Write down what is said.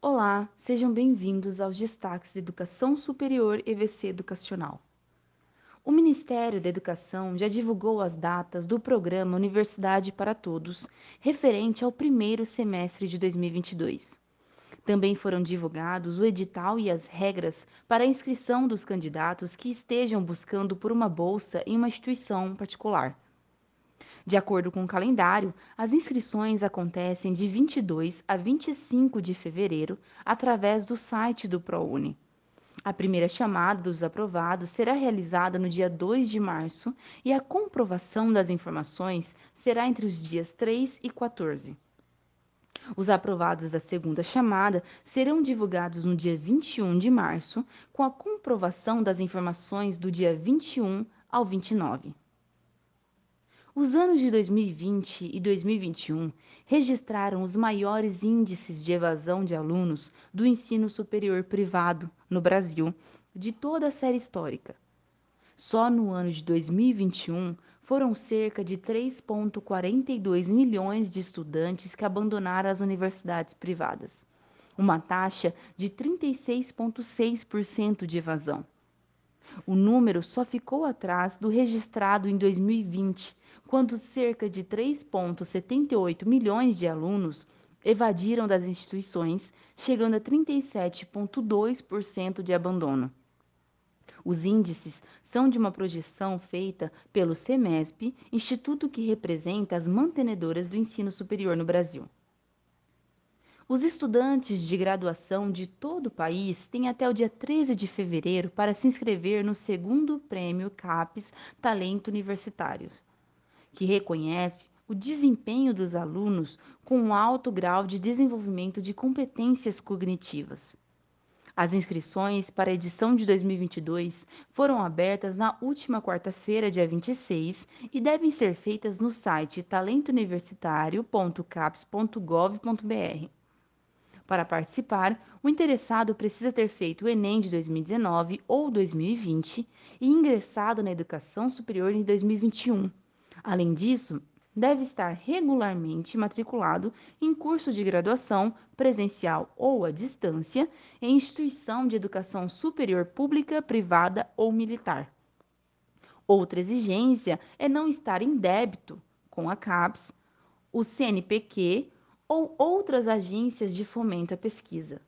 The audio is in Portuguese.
Olá, sejam bem-vindos aos destaques de Educação Superior EVC Educacional. O Ministério da Educação já divulgou as datas do programa Universidade para Todos, referente ao primeiro semestre de 2022. Também foram divulgados o edital e as regras para a inscrição dos candidatos que estejam buscando por uma bolsa em uma instituição particular. De acordo com o calendário, as inscrições acontecem de 22 a 25 de fevereiro através do site do ProUni. A primeira chamada dos aprovados será realizada no dia 2 de março e a comprovação das informações será entre os dias 3 e 14. Os aprovados da segunda chamada serão divulgados no dia 21 de março, com a comprovação das informações do dia 21 ao 29. Os anos de 2020 e 2021 registraram os maiores índices de evasão de alunos do ensino superior privado no Brasil de toda a série histórica. Só no ano de 2021 foram cerca de 3,42 milhões de estudantes que abandonaram as universidades privadas, uma taxa de 36,6% de evasão. O número só ficou atrás do registrado em 2020, quando cerca de 3,78 milhões de alunos evadiram das instituições, chegando a 37,2% de abandono. Os índices são de uma projeção feita pelo CEMESP, instituto que representa as mantenedoras do ensino superior no Brasil. Os estudantes de graduação de todo o país têm até o dia 13 de fevereiro para se inscrever no segundo prêmio CAPES Talento Universitários que reconhece o desempenho dos alunos com um alto grau de desenvolvimento de competências cognitivas. As inscrições para a edição de 2022 foram abertas na última quarta-feira, dia 26, e devem ser feitas no site talentouniversitario.caps.gov.br. Para participar, o interessado precisa ter feito o Enem de 2019 ou 2020 e ingressado na educação superior em 2021 Além disso, deve estar regularmente matriculado em curso de graduação, presencial ou à distância, em instituição de educação superior pública, privada ou militar. Outra exigência é não estar em débito com a CAPES, o CNPq ou outras agências de fomento à pesquisa.